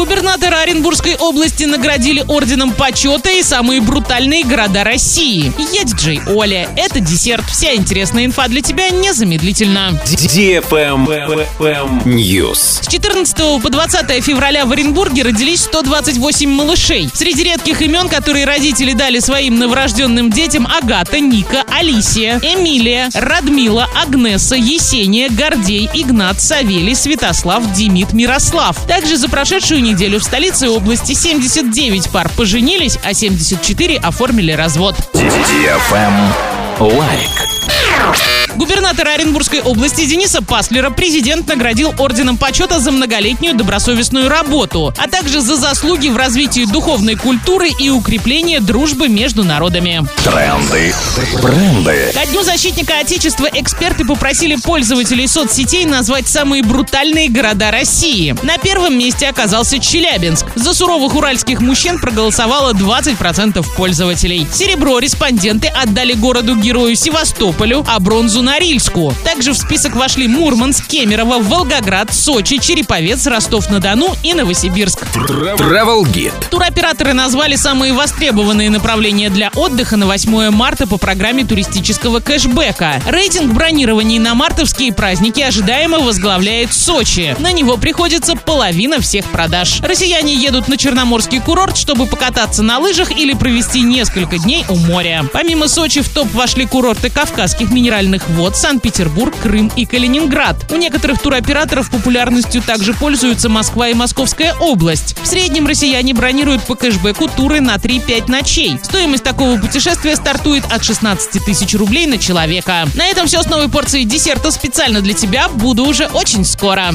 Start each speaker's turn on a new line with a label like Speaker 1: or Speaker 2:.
Speaker 1: Губернатора Оренбургской области наградили орденом почета и самые брутальные города России. Я диджей Оля. Это десерт. Вся интересная инфа для тебя незамедлительно.
Speaker 2: News.
Speaker 1: С 14 по 20 февраля в Оренбурге родились 128 малышей. Среди редких имен, которые родители дали своим новорожденным детям Агата, Ника, Алисия, Эмилия, Радмила, Агнеса, Есения, Гордей, Игнат, Савелий, Святослав, Демид, Мирослав. Также за прошедшую неделю в столице области 79 пар поженились, а 74 оформили развод.
Speaker 2: Лайк.
Speaker 1: Губернатор Оренбургской области Дениса Паслера президент наградил орденом почета за многолетнюю добросовестную работу, а также за заслуги в развитии духовной культуры и укреплении дружбы между народами.
Speaker 2: Тренды. Бренды.
Speaker 1: Ко Дню защитника Отечества эксперты попросили пользователей соцсетей назвать самые брутальные города России. На первом месте оказался Челябинск. За суровых уральских мужчин проголосовало 20% пользователей. Серебро респонденты отдали городу-герою Севастополю, а бронзу Норильску. Также в список вошли Мурманск, Кемерово, Волгоград, Сочи, Череповец, Ростов-на-Дону и Новосибирск.
Speaker 2: Travel Guide.
Speaker 1: Туроператоры назвали самые востребованные направления для отдыха на 8 марта по программе туристического кэшбэка. Рейтинг бронирований на мартовские праздники ожидаемо возглавляет Сочи. На него приходится половина всех продаж. Россияне едут на Черноморский курорт, чтобы покататься на лыжах или провести несколько дней у моря. Помимо Сочи в топ вошли курорты Кавказских минеральных вод, Санкт-Петербург, Крым и Калининград. У некоторых туроператоров популярностью также пользуются Москва и Московская область. В среднем россияне бронируют по кэшбэку туры на 3-5 ночей. Стоимость такого путешествия стартует от 16 тысяч рублей на человека. На этом все с новой порцией десерта специально для тебя. Буду уже очень скоро.